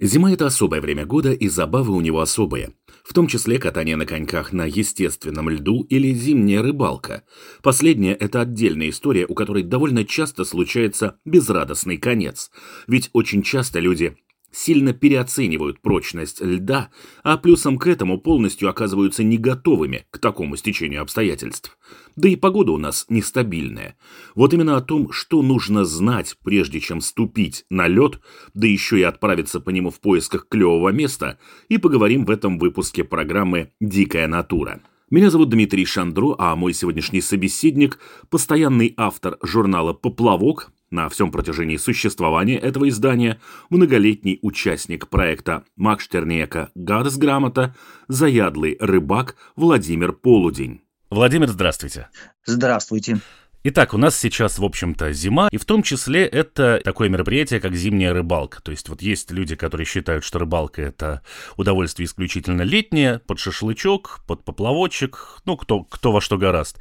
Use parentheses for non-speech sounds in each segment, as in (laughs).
Зима – это особое время года, и забавы у него особые. В том числе катание на коньках на естественном льду или зимняя рыбалка. Последняя – это отдельная история, у которой довольно часто случается безрадостный конец. Ведь очень часто люди сильно переоценивают прочность льда, а плюсом к этому полностью оказываются не готовыми к такому стечению обстоятельств. Да и погода у нас нестабильная. Вот именно о том, что нужно знать, прежде чем ступить на лед, да еще и отправиться по нему в поисках клевого места, и поговорим в этом выпуске программы «Дикая натура». Меня зовут Дмитрий Шандро, а мой сегодняшний собеседник – постоянный автор журнала «Поплавок», на всем протяжении существования этого издания многолетний участник проекта Макштернека «Гадосграмота», заядлый рыбак Владимир Полудень. Владимир, здравствуйте. Здравствуйте. Итак, у нас сейчас, в общем-то, зима, и в том числе это такое мероприятие, как зимняя рыбалка. То есть вот есть люди, которые считают, что рыбалка — это удовольствие исключительно летнее, под шашлычок, под поплавочек, ну, кто, кто во что гораст.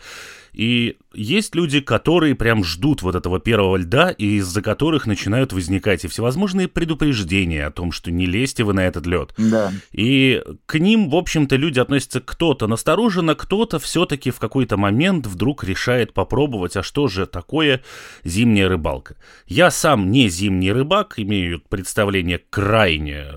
И есть люди, которые прям ждут вот этого первого льда, и из-за которых начинают возникать и всевозможные предупреждения о том, что не лезьте вы на этот лед. Да. И к ним, в общем-то, люди относятся кто-то настороженно, кто-то все-таки в какой-то момент вдруг решает попробовать, а что же такое зимняя рыбалка. Я сам не зимний рыбак, имею представление крайне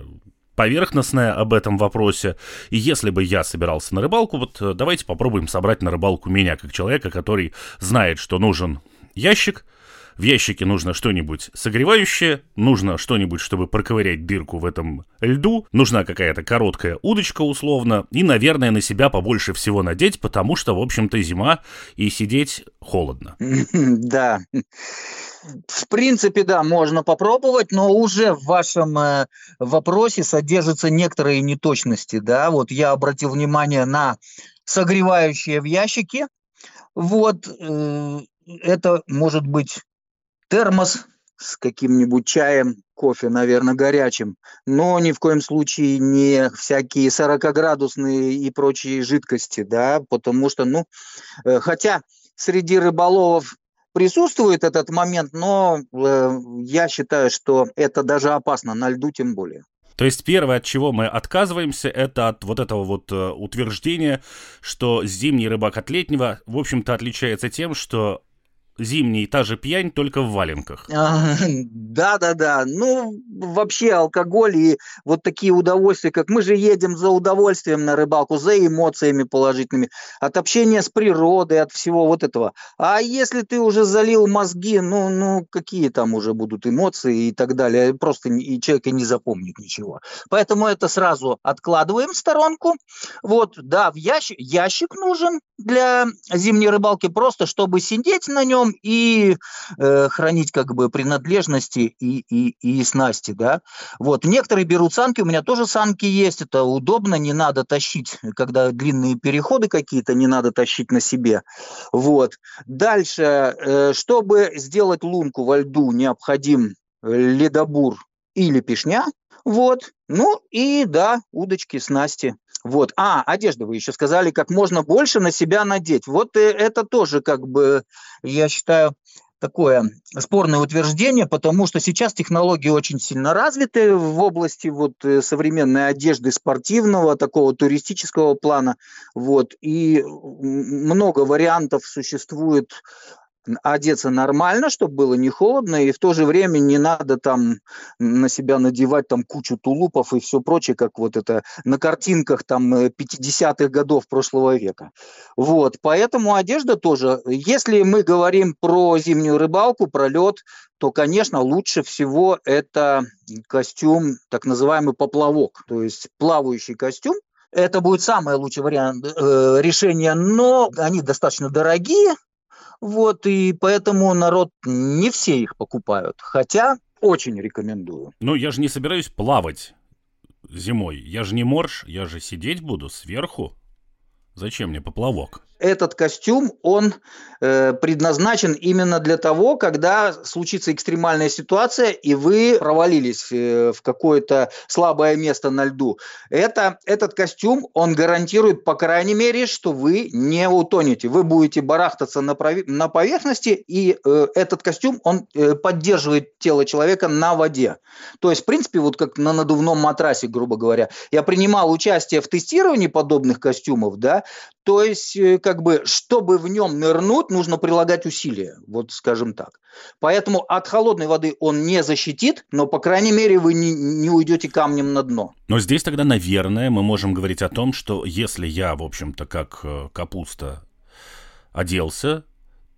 поверхностная об этом вопросе. И если бы я собирался на рыбалку, вот э, давайте попробуем собрать на рыбалку меня, как человека, который знает, что нужен ящик, в ящике нужно что-нибудь согревающее, нужно что-нибудь, чтобы проковырять дырку в этом льду, нужна какая-то короткая удочка условно, и, наверное, на себя побольше всего надеть, потому что, в общем-то, зима, и сидеть холодно. (laughs) Да. В принципе, да, можно попробовать, но уже в вашем э, вопросе содержатся некоторые неточности, да. Вот я обратил внимание на согревающие в ящике. Вот э, это может быть термос с каким-нибудь чаем, кофе, наверное, горячим, но ни в коем случае не всякие 40-градусные и прочие жидкости, да, потому что, ну, э, хотя среди рыболовов присутствует этот момент, но э, я считаю, что это даже опасно, на льду тем более. То есть первое, от чего мы отказываемся, это от вот этого вот э, утверждения, что зимний рыбак от летнего, в общем-то, отличается тем, что зимний, та же пьянь, только в валенках. Да-да-да. Ну, вообще алкоголь и вот такие удовольствия, как мы же едем за удовольствием на рыбалку, за эмоциями положительными, от общения с природой, от всего вот этого. А если ты уже залил мозги, ну, ну какие там уже будут эмоции и так далее, просто и человек и не запомнит ничего. Поэтому это сразу откладываем в сторонку. Вот, да, в ящик, ящик нужен для зимней рыбалки, просто чтобы сидеть на нем, нем и э, хранить как бы принадлежности и, и, и снасти, да. Вот, некоторые берут санки, у меня тоже санки есть, это удобно, не надо тащить, когда длинные переходы какие-то, не надо тащить на себе. Вот. Дальше, э, чтобы сделать лунку во льду, необходим ледобур или пешня, вот, ну и да, удочки, снасти. Вот. А, одежда вы еще сказали, как можно больше на себя надеть. Вот это тоже, как бы, я считаю, такое спорное утверждение, потому что сейчас технологии очень сильно развиты в области вот э, современной одежды спортивного, такого туристического плана, вот, и много вариантов существует одеться нормально, чтобы было не холодно, и в то же время не надо там на себя надевать там кучу тулупов и все прочее, как вот это на картинках там 50-х э, годов прошлого века. Вот, поэтому одежда тоже. Если мы говорим про зимнюю рыбалку, про лед, то, конечно, лучше всего это костюм, так называемый поплавок, то есть плавающий костюм, это будет самый лучший вариант э, решения, но они достаточно дорогие, вот, и поэтому народ не все их покупают. Хотя очень рекомендую. Ну, я же не собираюсь плавать зимой? Я же не морж, я же сидеть буду сверху. Зачем мне поплавок? этот костюм, он э, предназначен именно для того, когда случится экстремальная ситуация, и вы провалились э, в какое-то слабое место на льду. Это, этот костюм, он гарантирует, по крайней мере, что вы не утонете. Вы будете барахтаться на, прови- на поверхности, и э, этот костюм, он э, поддерживает тело человека на воде. То есть, в принципе, вот как на надувном матрасе, грубо говоря. Я принимал участие в тестировании подобных костюмов, да, то есть, э, как бы, чтобы в нем нырнуть, нужно прилагать усилия, вот скажем так. Поэтому от холодной воды он не защитит, но, по крайней мере, вы не, не уйдете камнем на дно. Но здесь тогда, наверное, мы можем говорить о том, что если я, в общем-то, как э, капуста оделся,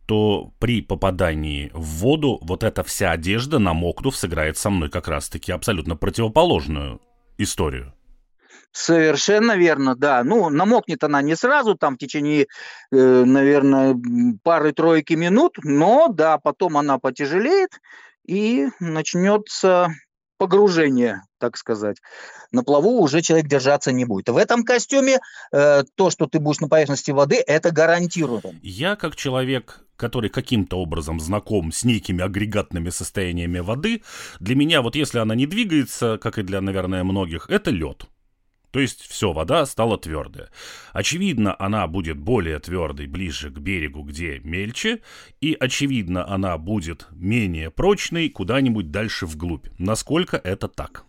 то при попадании в воду вот эта вся одежда, намокнув, сыграет со мной как раз-таки абсолютно противоположную историю. Совершенно верно, да. Ну, намокнет она не сразу, там в течение, э, наверное, пары-тройки минут, но да, потом она потяжелеет и начнется погружение, так сказать. На плаву уже человек держаться не будет. В этом костюме э, то, что ты будешь на поверхности воды, это гарантировано. Я как человек, который каким-то образом знаком с некими агрегатными состояниями воды, для меня вот если она не двигается, как и для, наверное, многих, это лед. То есть все, вода стала твердая. Очевидно, она будет более твердой ближе к берегу, где мельче, и очевидно, она будет менее прочной куда-нибудь дальше вглубь. Насколько это так?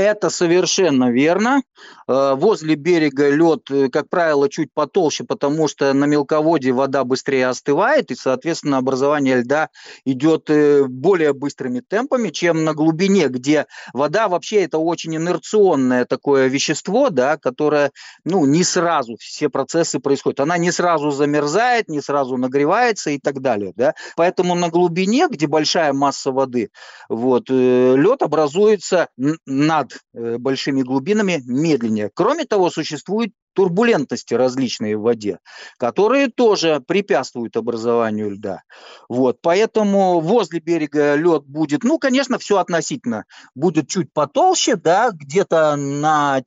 Это совершенно верно. Э, возле берега лед, э, как правило, чуть потолще, потому что на мелководье вода быстрее остывает, и, соответственно, образование льда идет э, более быстрыми темпами, чем на глубине, где вода вообще это очень инерционное такое вещество, да, которое ну, не сразу все процессы происходят. Она не сразу замерзает, не сразу нагревается и так далее. Да. Поэтому на глубине, где большая масса воды, вот, лед образуется над э, большими глубинами медленнее. Кроме того, существуют турбулентности различные в воде, которые тоже препятствуют образованию льда. Вот, поэтому возле берега лед будет, ну, конечно, все относительно, будет чуть потолще, да, где-то на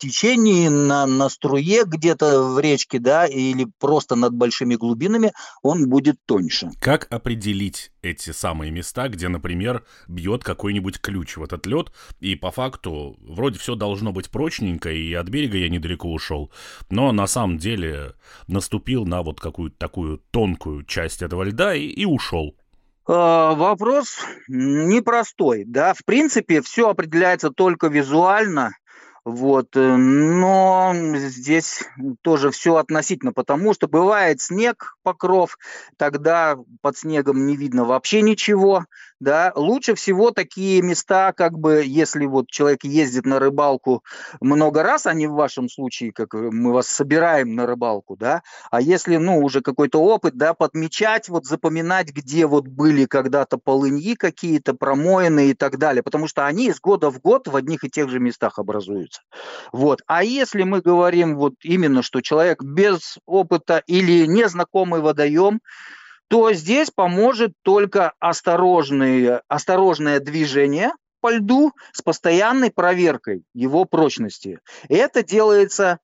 течении, на, на струе где-то в речке, да, или просто над большими глубинами, он будет тоньше. Как определить эти самые места, где, например, бьет какой-нибудь ключ в этот лед, и по факту вроде все должно быть прочненько, и от берега я недалеко ушел, но на самом деле наступил на вот какую-то такую тонкую часть этого льда и, и ушел. А, вопрос непростой, да, в принципе, все определяется только визуально, вот, э, но здесь тоже все относительно, потому что бывает снег, покров, тогда под снегом не видно вообще ничего, да, лучше всего такие места, как бы, если вот человек ездит на рыбалку много раз, а не в вашем случае, как мы вас собираем на рыбалку, да, а если, ну, уже какой-то опыт, да, подмечать, вот запоминать, где вот были когда-то полыньи какие-то, промоины и так далее, потому что они из года в год в одних и тех же местах образуются. Вот. А если мы говорим вот именно, что человек без опыта или незнакомый водоем, то здесь поможет только осторожное, осторожное движение по льду с постоянной проверкой его прочности. Это делается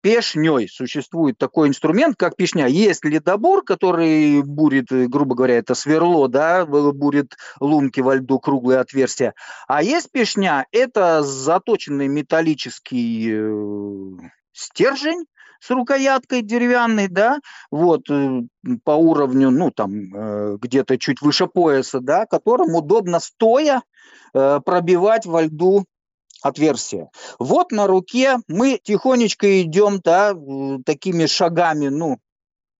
пешней. Существует такой инструмент, как пешня. Есть ледобур, который бурит, грубо говоря, это сверло, да, бурит лунки во льду, круглые отверстия. А есть пешня, это заточенный металлический э, стержень, с рукояткой деревянной, да, вот э, по уровню, ну там э, где-то чуть выше пояса, да, которым удобно стоя э, пробивать во льду отверстие. Вот на руке мы тихонечко идем, да, такими шагами, ну,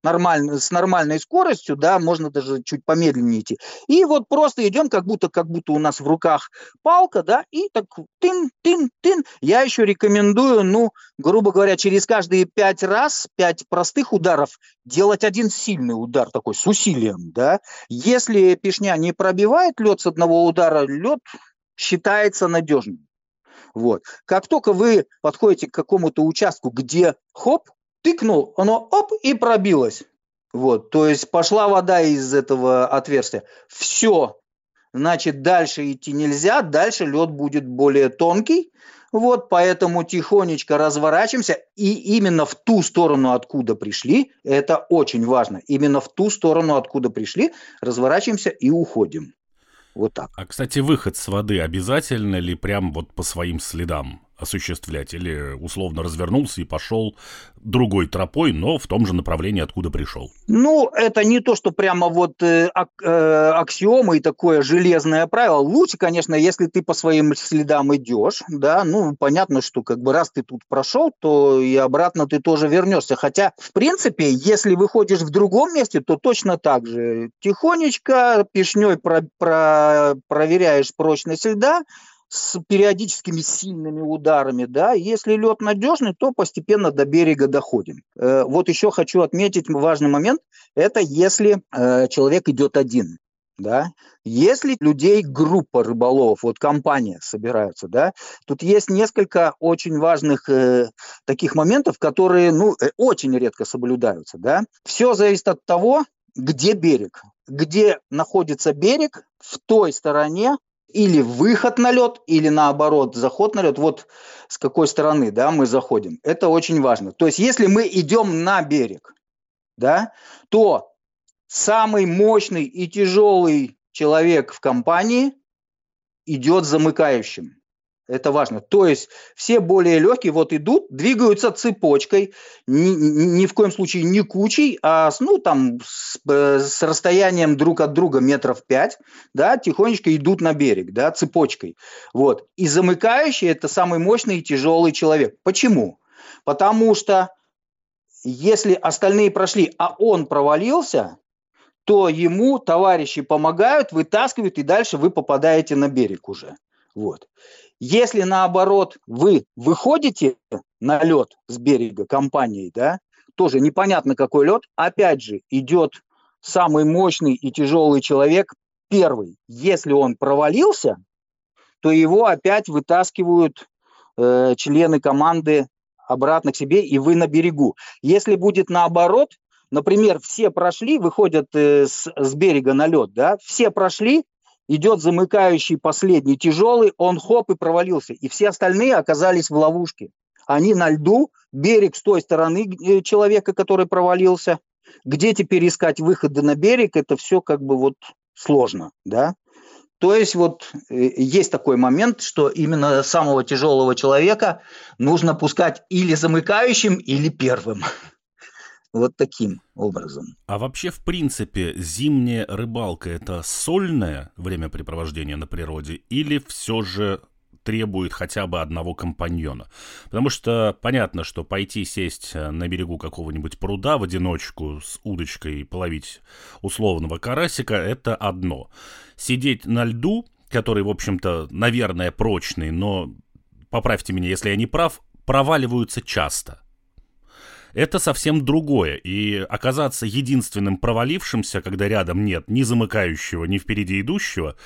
нормально, с нормальной скоростью, да, можно даже чуть помедленнее идти. И вот просто идем, как будто, как будто у нас в руках палка, да, и так тын, тын, тын. Я еще рекомендую, ну, грубо говоря, через каждые пять раз, пять простых ударов делать один сильный удар такой, с усилием, да. Если пешня не пробивает лед с одного удара, лед считается надежным. Вот. Как только вы подходите к какому-то участку, где хоп, тыкнул, оно оп и пробилось. Вот, то есть пошла вода из этого отверстия. Все, значит, дальше идти нельзя, дальше лед будет более тонкий, вот, поэтому тихонечко разворачиваемся, и именно в ту сторону, откуда пришли, это очень важно, именно в ту сторону, откуда пришли, разворачиваемся и уходим. Вот так. А, кстати, выход с воды обязательно ли прям вот по своим следам? Осуществлять, или условно развернулся и пошел другой тропой, но в том же направлении, откуда пришел? Ну, это не то, что прямо вот э, э, аксиома и такое железное правило. Лучше, конечно, если ты по своим следам идешь, да, ну, понятно, что как бы раз ты тут прошел, то и обратно ты тоже вернешься. Хотя, в принципе, если выходишь в другом месте, то точно так же. Тихонечко, пешней про, про, проверяешь прочность льда, с периодическими сильными ударами, да, если лед надежный, то постепенно до берега доходим. Э, вот еще хочу отметить важный момент, это если э, человек идет один, да, если людей группа рыболовов, вот компания собираются, да, тут есть несколько очень важных э, таких моментов, которые, ну, э, очень редко соблюдаются, да. Все зависит от того, где берег. Где находится берег, в той стороне или выход на лед, или наоборот заход на лед. Вот с какой стороны да, мы заходим. Это очень важно. То есть если мы идем на берег, да, то самый мощный и тяжелый человек в компании идет замыкающим. Это важно. То есть все более легкие вот идут, двигаются цепочкой, ни, ни в коем случае не кучей, а с, ну, там, с, э, с расстоянием друг от друга метров пять, да, тихонечко идут на берег, да, цепочкой. Вот. И замыкающий – это самый мощный и тяжелый человек. Почему? Потому что если остальные прошли, а он провалился, то ему товарищи помогают, вытаскивают, и дальше вы попадаете на берег уже. Вот. Если наоборот вы выходите на лед с берега компанией, да, тоже непонятно какой лед, опять же идет самый мощный и тяжелый человек первый. Если он провалился, то его опять вытаскивают э, члены команды обратно к себе, и вы на берегу. Если будет наоборот, например, все прошли, выходят э, с, с берега на лед, да, все прошли, идет замыкающий последний тяжелый, он хоп и провалился. И все остальные оказались в ловушке. Они на льду, берег с той стороны э, человека, который провалился. Где теперь искать выходы на берег, это все как бы вот сложно, да. То есть вот э, есть такой момент, что именно самого тяжелого человека нужно пускать или замыкающим, или первым. Вот таким образом. А вообще, в принципе, зимняя рыбалка – это сольное времяпрепровождение на природе или все же требует хотя бы одного компаньона. Потому что понятно, что пойти сесть на берегу какого-нибудь пруда в одиночку с удочкой и половить условного карасика – это одно. Сидеть на льду, который, в общем-то, наверное, прочный, но, поправьте меня, если я не прав, проваливаются часто – это совсем другое. И оказаться единственным провалившимся, когда рядом нет ни замыкающего, ни впереди идущего,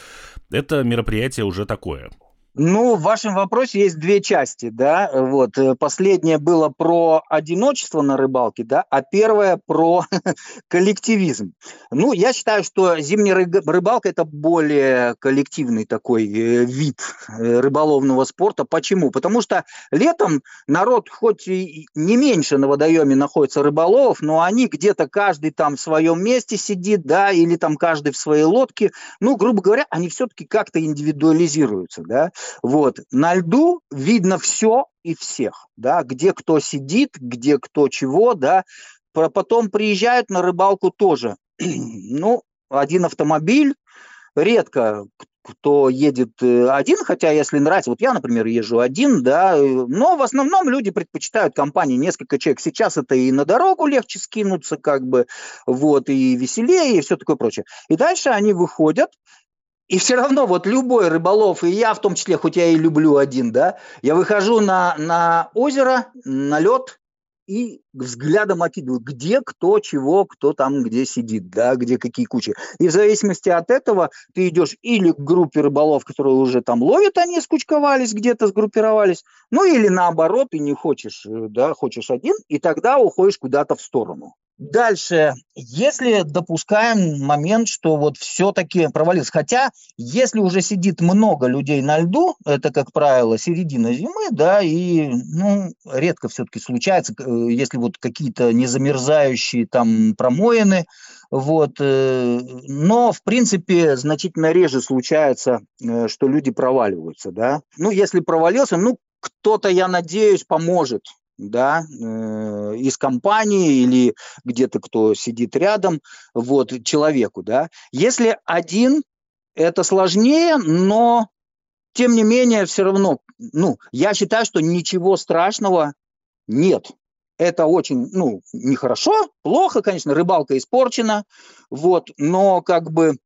это мероприятие уже такое. Ну, в вашем вопросе есть две части, да, вот, э, последнее было про одиночество на рыбалке, да, а первое про (laughs) коллективизм. Ну, я считаю, что зимняя рыбалка – это более коллективный такой э, вид э, рыболовного спорта. Почему? Потому что летом народ хоть и не меньше на водоеме находится рыболовов, но они где-то каждый там в своем месте сидит, да, или там каждый в своей лодке, ну, грубо говоря, они все-таки как-то индивидуализируются, да, вот. На льду видно все и всех, да, где кто сидит, где кто чего, да. Потом приезжают на рыбалку тоже. (clears throat) ну, один автомобиль, редко кто едет э, один, хотя если нравится, вот я, например, езжу один, да, но в основном люди предпочитают компании несколько человек. Сейчас это и на дорогу легче скинуться, как бы, вот, и веселее, и все такое прочее. И дальше они выходят, и все равно вот любой рыболов, и я в том числе, хоть я и люблю один, да, я выхожу на, на озеро, на лед и взглядом окидываю, где кто чего, кто там где сидит, да, где какие кучи. И в зависимости от этого ты идешь или к группе рыболов, которые уже там ловят, они скучковались, где-то сгруппировались, ну или наоборот, ты не хочешь, э, да, хочешь один, и тогда уходишь куда-то в сторону. Дальше, если допускаем момент, что вот все-таки провалился, хотя если уже сидит много людей на льду, это, как правило, середина зимы, да, и, ну, редко все-таки случается, э, если вот какие-то незамерзающие там промоины, вот, э, но, в принципе, значительно реже случается, э, что люди проваливаются, да. Ну, если провалился, ну, кто-то, я надеюсь, поможет, да, э, из компании или где-то кто сидит рядом, вот, человеку, да. Если один, это сложнее, но тем не менее все равно, ну, я считаю, что ничего страшного нет. Это очень, ну, нехорошо, плохо, конечно, рыбалка испорчена, вот, но как бы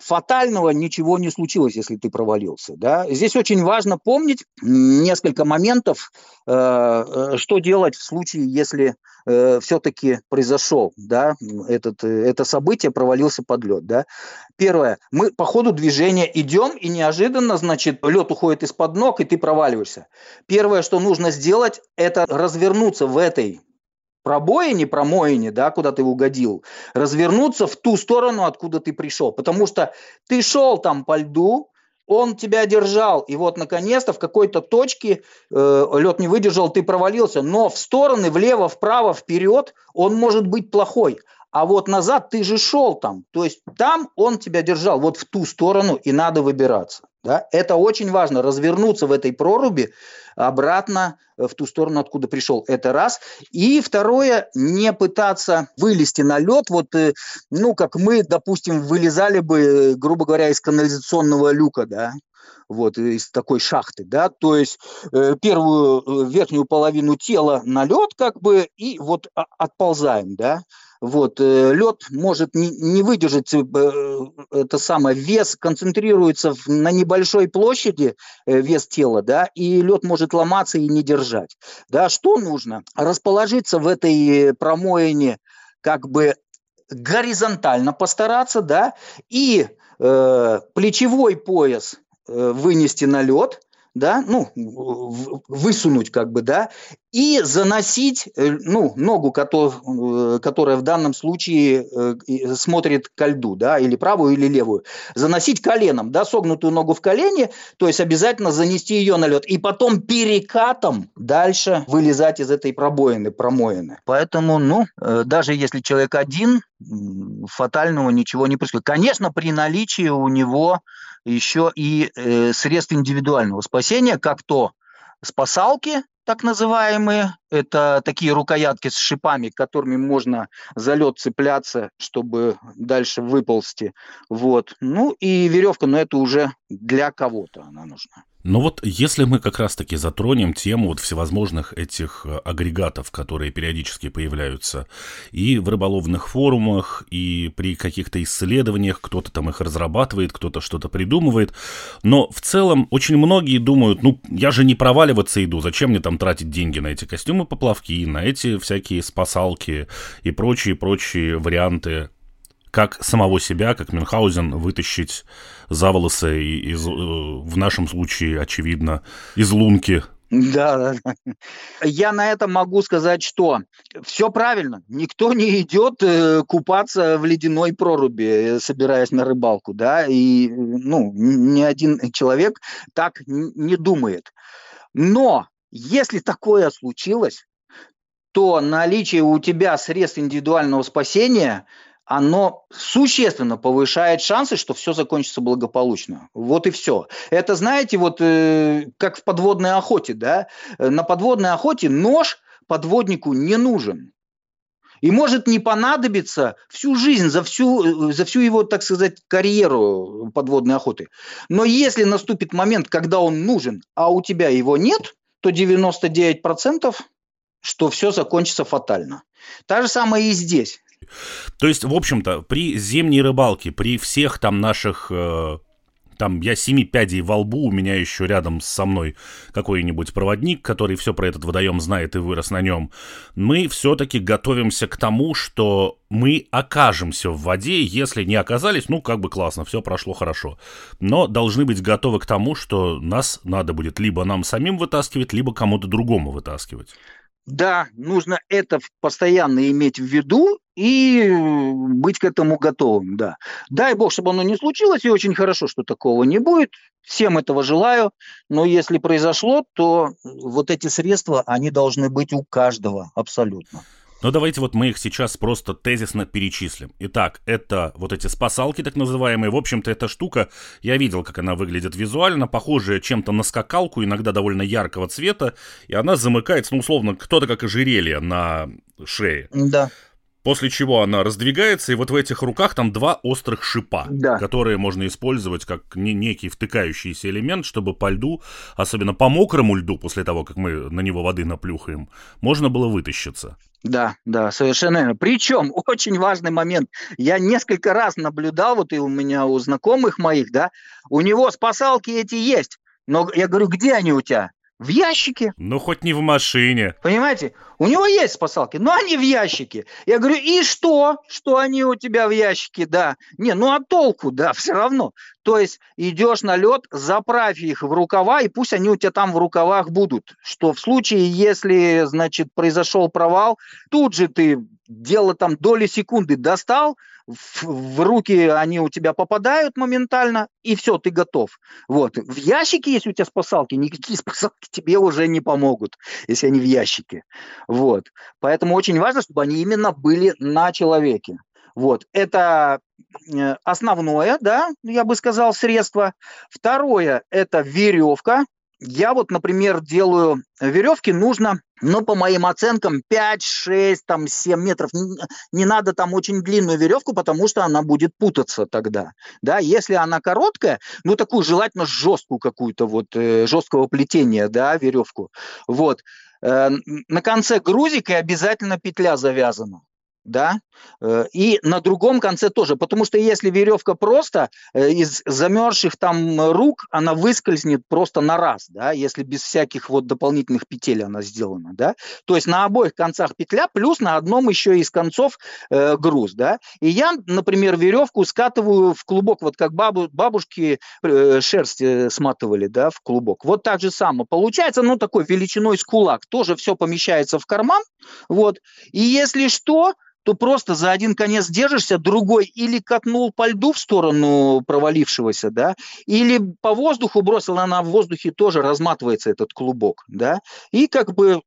фатального ничего не случилось, если ты провалился. Да? Здесь очень важно помнить несколько моментов, э, э, что делать в случае, если э, все-таки произошел да, этот, это событие, провалился под лед. Да? Первое, мы по ходу движения идем, и неожиданно, значит, лед уходит из-под ног, и ты проваливаешься. Первое, что нужно сделать, это развернуться в этой пробоине, промоине, да, куда ты угодил, развернуться в ту сторону, откуда ты пришел. Потому что ты шел там по льду, он тебя держал, и вот наконец-то в какой-то точке э, лед не выдержал, ты провалился, но в стороны, влево, вправо, вперед он может быть плохой. А вот назад ты же шел там, то есть там он тебя держал, вот в ту сторону и надо выбираться. Да? Это очень важно, развернуться в этой проруби обратно в ту сторону, откуда пришел. Это раз. И второе, не пытаться вылезти на лед, вот, э, ну, как мы, допустим, вылезали бы, грубо говоря, из канализационного люка, да, вот, из такой шахты, да, то есть э, первую э, верхнюю половину тела на лед, как бы, и вот отползаем, да, вот, э, лед может не, выдержать э, это самое, вес концентрируется на небольшой площади, э, вес тела, да, и лед может ломаться и не держать. Да, что нужно? Расположиться в этой промоине как бы горизонтально постараться, да, и э, плечевой пояс вынести на лед, да, ну, высунуть как бы, да, и заносить, э, ну, ногу, э, которая в данном случае э, смотрит ко льду, да, или правую, или левую, заносить коленом, да, согнутую ногу в колени, то есть обязательно занести ее на лед, и потом перекатом дальше вылезать из этой пробоины, промоины. Поэтому, ну, даже если человек один, фатального ничего не происходит. Конечно, при наличии у него еще и э, средств индивидуального спасения, как то спасалки, так называемые, это такие рукоятки с шипами, которыми можно за лед цепляться, чтобы дальше выползти. Вот. Ну и веревка, но это уже для кого-то она нужна. Но вот если мы как раз-таки затронем тему вот всевозможных этих э, агрегатов, которые периодически появляются и в рыболовных форумах, и при каких-то исследованиях, кто-то там их разрабатывает, кто-то что-то придумывает, но в целом очень многие думают, ну, я же не проваливаться иду, зачем мне там тратить деньги на эти костюмы поплавки, на эти всякие спасалки и прочие-прочие варианты как самого себя, как Мюнхгаузен, вытащить за волосы из, э, в нашем случае, очевидно, из лунки. Да, да, да. Я на этом могу сказать, что все правильно. Никто не идет э, купаться в ледяной проруби, э, собираясь на рыбалку, да, и ну, ни один человек так не думает. Но если такое случилось, то наличие у тебя средств индивидуального спасения – оно существенно повышает шансы, что все закончится благополучно. Вот и все. Это, знаете, вот э, как в подводной охоте, да? На подводной охоте нож подводнику не нужен. И может не понадобиться всю жизнь, за всю, за всю его, так сказать, карьеру подводной охоты. Но если наступит момент, когда он нужен, а у тебя его нет, то 99% что все закончится фатально. Та же самое и здесь. То есть, в общем-то, при зимней рыбалке, при всех там наших э, там я семи пядей во лбу, у меня еще рядом со мной какой-нибудь проводник, который все про этот водоем знает и вырос на нем, мы все-таки готовимся к тому, что мы окажемся в воде, если не оказались, ну, как бы классно, все прошло хорошо. Но должны быть готовы к тому, что нас надо будет либо нам самим вытаскивать, либо кому-то другому вытаскивать. Да, нужно это постоянно иметь в виду, и быть к этому готовым, да. Дай бог, чтобы оно не случилось, и очень хорошо, что такого не будет. Всем этого желаю, но если произошло, то вот эти средства, они должны быть у каждого абсолютно. Но давайте вот мы их сейчас просто тезисно перечислим. Итак, это вот эти спасалки так называемые. В общем-то, эта штука, я видел, как она выглядит визуально, похожая чем-то на скакалку, иногда довольно яркого цвета, и она замыкается, ну, условно, кто-то как ожерелье на шее. Да. После чего она раздвигается, и вот в этих руках там два острых шипа, да. которые можно использовать как не некий втыкающийся элемент, чтобы по льду, особенно по мокрому льду, после того, как мы на него воды наплюхаем, можно было вытащиться. Да, да, совершенно верно. Причем (laughs) очень важный момент. Я несколько раз наблюдал, вот и у меня у знакомых моих, да, у него спасалки эти есть. Но я говорю, где они у тебя? В ящике. Ну, хоть не в машине. Понимаете? У него есть спасалки, но они в ящике. Я говорю, и что? Что они у тебя в ящике? Да. Не, ну а толку, да, (laughs) все равно. То есть идешь на лед, заправь их в рукава, и пусть они у тебя там в рукавах будут. Что в случае, если, значит, произошел провал, тут же ты дело там доли секунды достал, в, в руки они у тебя попадают моментально, и все, ты готов. Вот. В ящике, если у тебя спасалки, никакие (laughs) спасалки тебе уже не помогут, если они в ящике. Вот. Поэтому очень важно, чтобы они именно были на человеке. Вот. Это э, основное, да, я бы сказал, средство. Второе – это веревка. Я вот, например, делаю веревки, нужно, ну, по моим оценкам, 5, 6, там, 7 метров. Не, надо там очень длинную веревку, потому что она будет путаться тогда. Да, если она короткая, ну, такую желательно жесткую какую-то, вот, э, жесткого плетения, да, веревку. Вот. Э, на конце грузика обязательно петля завязана да, э, и на другом конце тоже, потому что если веревка просто э, из замерзших там рук, она выскользнет просто на раз, да, если без всяких вот дополнительных петель она сделана, да, то есть на обоих концах петля, плюс на одном еще из концов э, груз, да, и я, например, веревку скатываю в клубок, вот как бабу, бабушки э, шерсть э, сматывали, да, в клубок, вот так же само получается, ну, такой величиной с кулак, тоже все помещается в карман, вот, и если что, то просто за один конец держишься, другой или катнул по льду в сторону провалившегося, да, или по воздуху бросил, она в воздухе тоже разматывается этот клубок, да, и как бы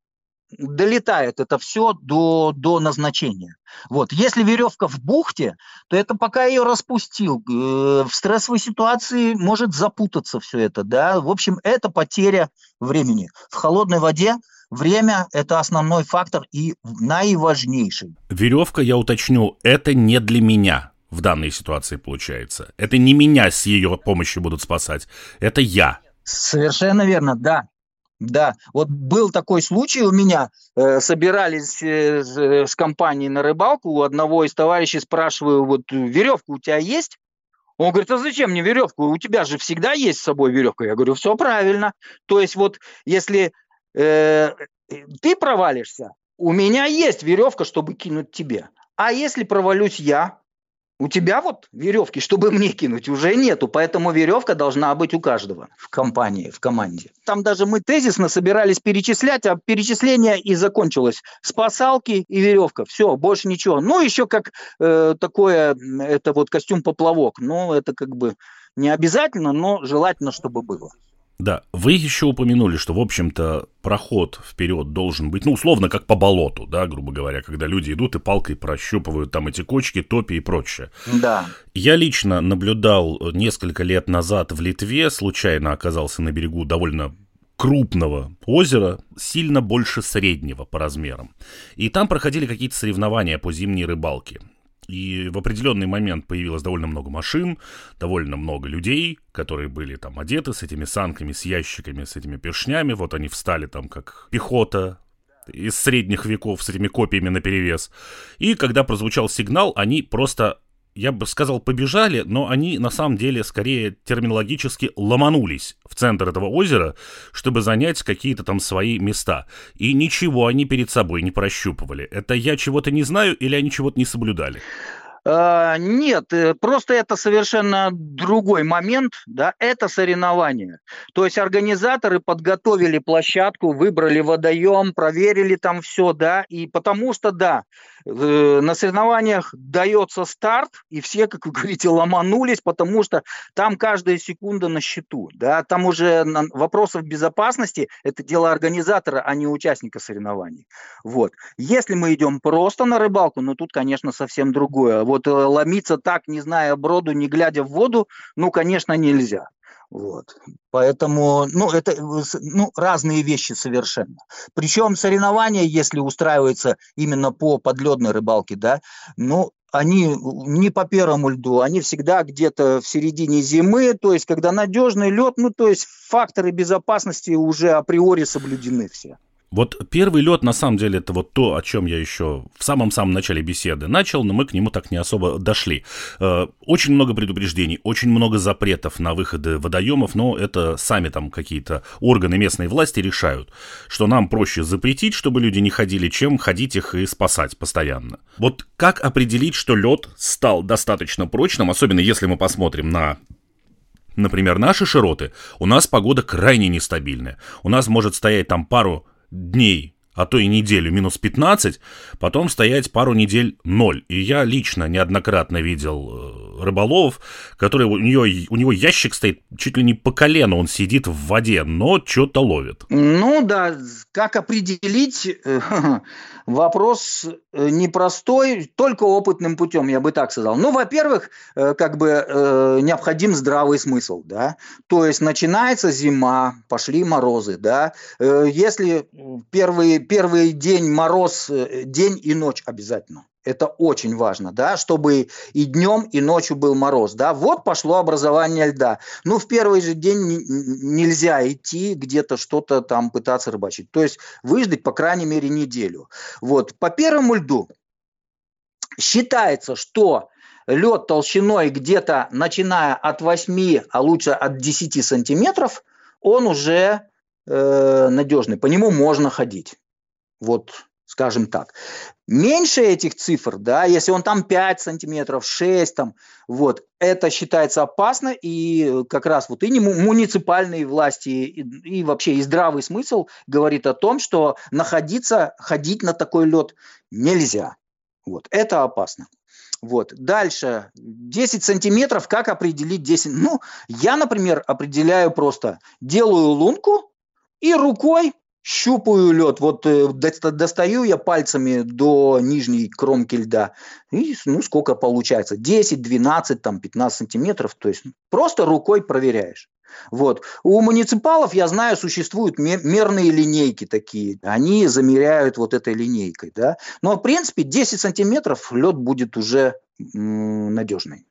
долетает это все до, до назначения. Вот. Если веревка в бухте, то это пока ее распустил. Э, в стрессовой ситуации может запутаться все это. Да? В общем, это потеря времени. В холодной воде Время – это основной фактор и наиважнейший. Веревка, я уточню, это не для меня в данной ситуации получается. Это не меня с ее помощью будут спасать, это я. Совершенно верно, да. Да, вот был такой случай у меня, э, собирались э, с, э, с компанией на рыбалку, у одного из товарищей спрашиваю, вот веревка у тебя есть? Он говорит, а зачем мне веревку? У тебя же всегда есть с собой веревка. Я говорю, все правильно. То есть вот если э, ты провалишься, у меня есть веревка, чтобы кинуть тебе. А если провалюсь я, у тебя вот веревки, чтобы мне кинуть, уже нету, поэтому веревка должна быть у каждого в компании, в команде. Там даже мы тезисно собирались перечислять, а перечисление и закончилось. Спасалки и веревка, все, больше ничего. Ну, еще как э, такое, это вот костюм-поплавок, ну, это как бы не обязательно, но желательно, чтобы было. Да, вы еще упомянули, что, в общем-то, проход вперед должен быть, ну, условно, как по болоту, да, грубо говоря, когда люди идут и палкой прощупывают там эти кочки, топи и прочее. Да. Я лично наблюдал несколько лет назад в Литве, случайно оказался на берегу довольно крупного озера, сильно больше среднего по размерам. И там проходили какие-то соревнования по зимней рыбалке. И в определенный момент появилось довольно много машин, довольно много людей, которые были там одеты с этими санками, с ящиками, с этими пешнями. Вот они встали там как пехота из средних веков с этими копиями на перевес. И когда прозвучал сигнал, они просто я бы сказал, побежали, но они на самом деле скорее терминологически ломанулись в центр этого озера, чтобы занять какие-то там свои места. И ничего они перед собой не прощупывали. Это я чего-то не знаю или они чего-то не соблюдали? А, нет, э, просто это совершенно другой момент, да, это соревнование. То есть организаторы подготовили площадку, выбрали водоем, проверили там все, да, и потому что, да, э, на соревнованиях дается старт, и все, как вы говорите, ломанулись, потому что там каждая секунда на счету, да, там уже вопросов безопасности, это дело организатора, а не участника соревнований. Вот. Если мы идем просто на рыбалку, ну тут, конечно, совсем другое вот э, ломиться так, не зная броду, не глядя в воду, ну, конечно, нельзя. Вот. Поэтому, ну, это э, ну, разные вещи совершенно. Причем соревнования, если устраиваются именно по подледной рыбалке, да, ну, они не по первому льду, они всегда где-то в середине зимы, то есть когда надежный лед, ну, то есть факторы безопасности уже априори соблюдены все. Вот первый лед, на самом деле, это вот то, о чем я еще в самом-самом начале беседы начал, но мы к нему так не особо дошли. Э, очень много предупреждений, очень много запретов на выходы водоемов, но это сами там какие-то органы местной власти решают, что нам проще запретить, чтобы люди не ходили, чем ходить их и спасать постоянно. Вот как определить, что лед стал достаточно прочным, особенно если мы посмотрим на Например, наши широты, у нас погода крайне нестабильная. У нас может стоять там пару дней, а то и неделю минус 15, потом стоять пару недель ноль. И я лично неоднократно видел э, рыболовов, которые у, нее, у него ящик стоит чуть ли не по колено, он сидит в воде, но что-то ловит. Ну да, как определить, э, (laughs) вопрос э, непростой, только опытным путем, я бы так сказал. Ну, во-первых, как бы необходим здравый смысл, да, то есть начинается зима, пошли морозы, да, если первый, первый день мороз, день и ночь обязательно, это очень важно, да, чтобы и днем, и ночью был мороз, да. Вот пошло образование льда. Ну, в первый же день нельзя идти где-то что-то там пытаться рыбачить. То есть выждать, по крайней мере, неделю. Вот, по первому льду считается, что лед толщиной где-то начиная от 8, а лучше от 10 сантиметров, он уже э, надежный, по нему можно ходить. Вот скажем так. Меньше этих цифр, да, если он там 5 сантиметров, 6, там, вот, это считается опасно, и как раз вот и не муниципальные власти, и, и вообще и здравый смысл говорит о том, что находиться, ходить на такой лед нельзя. Вот, это опасно. Вот. Дальше. 10 сантиметров. Как определить 10? Ну, я, например, определяю просто. Делаю лунку и рукой щупаю лед, вот э, достаю я пальцами до нижней кромки льда, и ну сколько получается, 10, 12, там 15 сантиметров, то есть просто рукой проверяешь. Вот. У муниципалов, я знаю, существуют мерные линейки такие. Они замеряют вот этой линейкой. Да? Но, в принципе, 10 сантиметров лед будет уже надежный.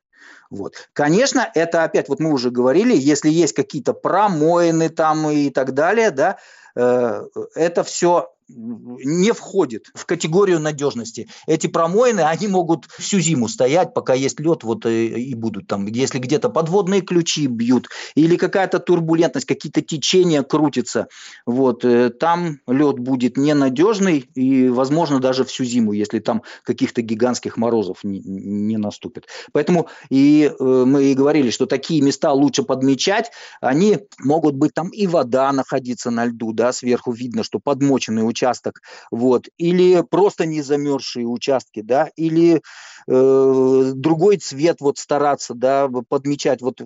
Вот. Конечно, это опять, вот мы уже говорили, если есть какие-то промоины там и так далее, да, это все не входит в категорию надежности. Эти промоины, они могут всю зиму стоять, пока есть лед, вот и, э, и будут там, если где-то подводные ключи бьют, или какая-то турбулентность, какие-то течения крутятся, вот, э, там лед будет ненадежный и, возможно, даже всю зиму, если там каких-то гигантских морозов не, не наступит. Поэтому и э, мы и говорили, что такие места лучше подмечать, они могут быть там и вода находиться на льду, да, сверху видно, что подмоченный участок, вот, или просто не замерзшие участки, да, или э, другой цвет вот стараться, да, подмечать, вот,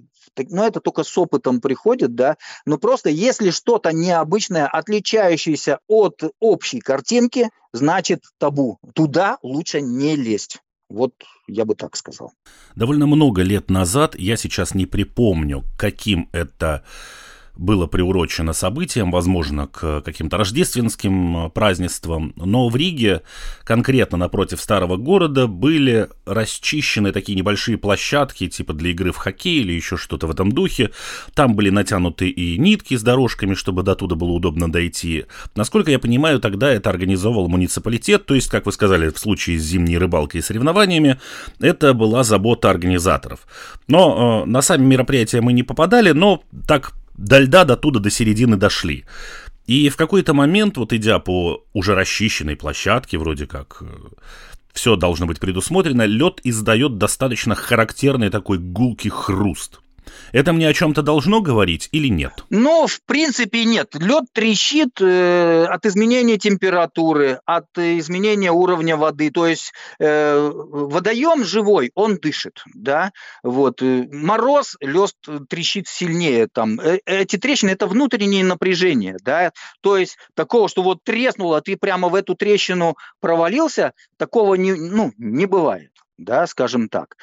но это только с опытом приходит, да, но просто если что-то необычное, отличающееся от общей картинки, значит табу, туда лучше не лезть. Вот я бы так сказал. Довольно много лет назад, я сейчас не припомню, каким это было приурочено событиям, возможно, к каким-то рождественским празднествам, но в Риге, конкретно напротив старого города, были расчищены такие небольшие площадки, типа для игры в хоккей или еще что-то в этом духе. Там были натянуты и нитки с дорожками, чтобы до туда было удобно дойти. Насколько я понимаю, тогда это организовал муниципалитет, то есть, как вы сказали, в случае с зимней рыбалкой и соревнованиями, это была забота организаторов. Но э, на сами мероприятия мы не попадали, но так до льда до туда до середины дошли. И в какой-то момент, вот идя по уже расчищенной площадке, вроде как, э, все должно быть предусмотрено, лед издает достаточно характерный такой гулкий хруст. Это мне о чем-то должно говорить или нет? Ну, в принципе, нет. Лед трещит э, от изменения температуры, от э, изменения уровня воды. То есть э, водоем живой, он дышит, да. Вот э, мороз, лед трещит сильнее. Там э, эти трещины это внутреннее напряжение, да. То есть такого, что вот треснуло, ты прямо в эту трещину провалился, такого не, ну, не бывает, да, скажем так.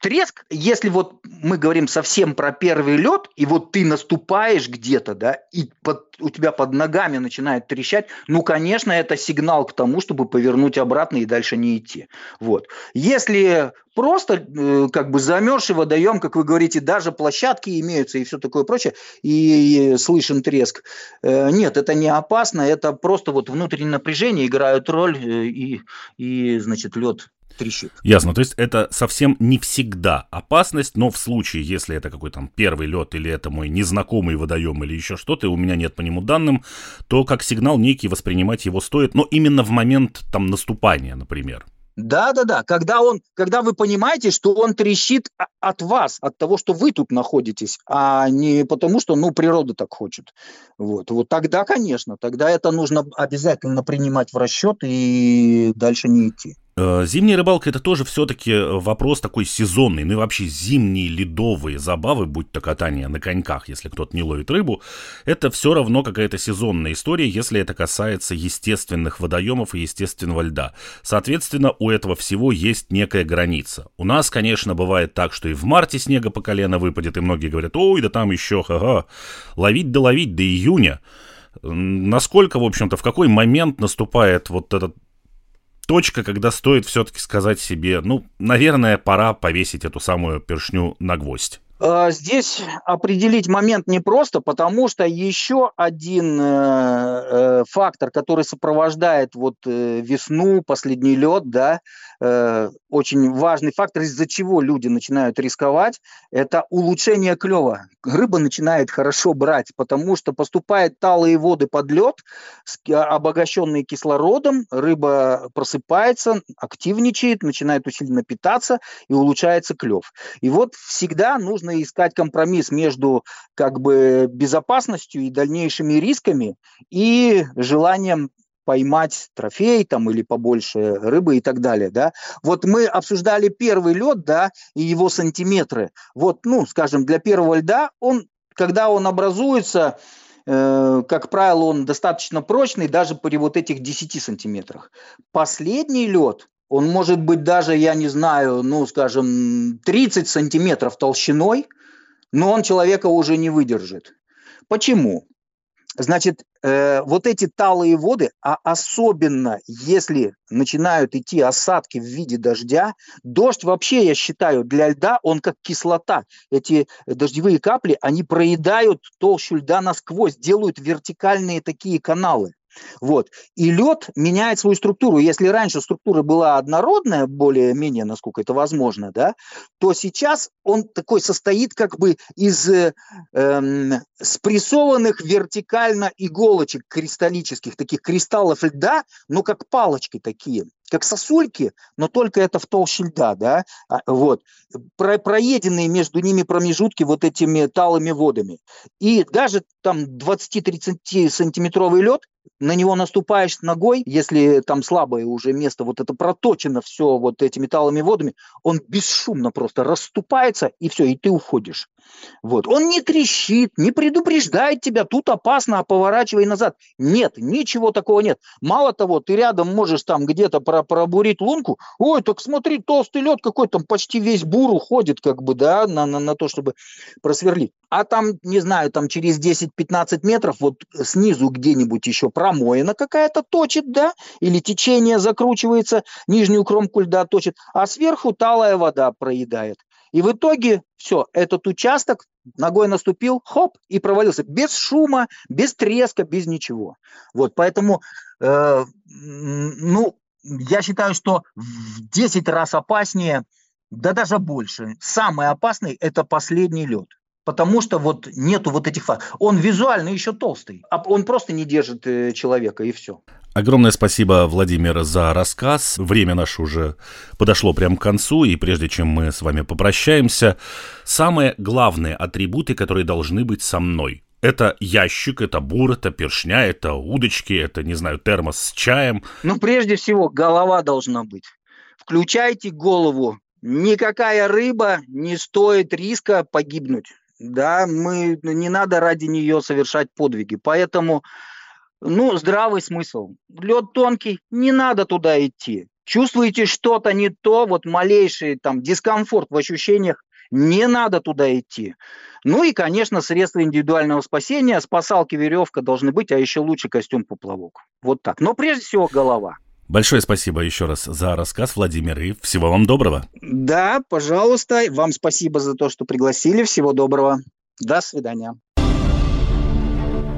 Треск, если вот мы говорим совсем про первый лед, и вот ты наступаешь где-то, да, и под, у тебя под ногами начинает трещать, ну, конечно, это сигнал к тому, чтобы повернуть обратно и дальше не идти. Вот. Если просто э, как бы замерзший водоем, как вы говорите, даже площадки имеются и все такое прочее, и, и слышен треск. Э, нет, это не опасно, это просто вот внутреннее напряжение играют роль, э, и, и значит, лед трещит. Ясно, то есть это совсем не всегда опасность, но в случае, если это какой то первый лед или это мой незнакомый водоем или еще что-то, и у меня нет по нему данным, то как сигнал некий воспринимать его стоит, но именно в момент там наступания, например. Да, да, да. Когда он, когда вы понимаете, что он трещит от вас, от того, что вы тут находитесь, а не потому, что, ну, природа так хочет. Вот, вот тогда, конечно, тогда это нужно обязательно принимать в расчет и дальше не идти. Э, зимняя рыбалка это тоже все-таки вопрос такой сезонный, ну и вообще зимние ледовые забавы, будь то катание на коньках, если кто-то не ловит рыбу, это все равно какая-то сезонная история, если это касается естественных водоемов и естественного льда. Соответственно, у этого всего есть некая граница. У нас, конечно, бывает так, что и в марте снега по колено выпадет, и многие говорят, ой, да там еще, ха-ха, ловить да ловить до июня. Насколько, в общем-то, в какой момент наступает вот этот точка, когда стоит все-таки сказать себе, ну, наверное, пора повесить эту самую першню на гвоздь. А, здесь определить момент непросто, потому что еще один э, э, фактор, который сопровождает вот э, весну, последний лед, да, э, очень важный фактор, из-за чего люди начинают рисковать, это улучшение клева. Рыба начинает хорошо брать, потому что поступают талые воды под лед, обогащенные кислородом, рыба просыпается, активничает, начинает усиленно питаться и улучшается клев. И вот всегда нужно искать компромисс между как бы безопасностью и дальнейшими рисками и желанием поймать трофей там или побольше рыбы и так далее, да. Вот мы обсуждали первый лед, да, и его сантиметры. Вот, ну, скажем, для первого льда он, когда он образуется, э, как правило, он достаточно прочный даже при вот этих 10 сантиметрах. Последний лед, он может быть даже, я не знаю, ну, скажем, 30 сантиметров толщиной, но он человека уже не выдержит. Почему? Значит, э, вот эти талые воды, а особенно если начинают идти осадки в виде дождя, дождь вообще, я считаю, для льда, он как кислота. Эти дождевые капли, они проедают толщу льда насквозь, делают вертикальные такие каналы. Вот. И лед меняет свою структуру. Если раньше структура была однородная, более-менее, насколько это возможно, да, то сейчас он такой состоит как бы из э, эм, спрессованных вертикально иголочек кристаллических, таких кристаллов льда, но как палочки такие как сосульки, но только это в толще льда, да, а, вот, Про, проеденные между ними промежутки вот этими талыми водами. И даже там 20-30 сантиметровый лед, на него наступаешь ногой, если там слабое уже место, вот это проточено все вот этими талыми водами, он бесшумно просто расступается, и все, и ты уходишь. Вот. Он не трещит, не предупреждает тебя, тут опасно, а поворачивай назад. Нет, ничего такого нет. Мало того, ты рядом можешь там где-то про пробурить лунку, ой, так смотри, толстый лед какой там почти весь бур уходит, как бы, да, на, на, на то, чтобы просверлить. А там, не знаю, там через 10-15 метров вот снизу где-нибудь еще промоина какая-то точит, да, или течение закручивается, нижнюю кромку льда точит, а сверху талая вода проедает. И в итоге все, этот участок ногой наступил, хоп, и провалился. Без шума, без треска, без ничего. Вот, поэтому, э, ну, я считаю, что в 10 раз опаснее, да даже больше. Самый опасный – это последний лед. Потому что вот нету вот этих фактов. Он визуально еще толстый. а Он просто не держит э, человека, и все. Огромное спасибо, Владимир, за рассказ. Время наше уже подошло прямо к концу, и прежде чем мы с вами попрощаемся, самые главные атрибуты, которые должны быть со мной. Это ящик, это бур, это першня, это удочки, это, не знаю, термос с чаем. Ну, прежде всего, голова должна быть. Включайте голову. Никакая рыба не стоит риска погибнуть. Да, мы не надо ради нее совершать подвиги. Поэтому ну, здравый смысл. Лед тонкий, не надо туда идти. Чувствуете что-то не то, вот малейший там дискомфорт в ощущениях, не надо туда идти. Ну и, конечно, средства индивидуального спасения, спасалки, веревка должны быть, а еще лучше костюм-поплавок. Вот так. Но прежде всего голова. Большое спасибо еще раз за рассказ, Владимир, и всего вам доброго. Да, пожалуйста. Вам спасибо за то, что пригласили. Всего доброго. До свидания.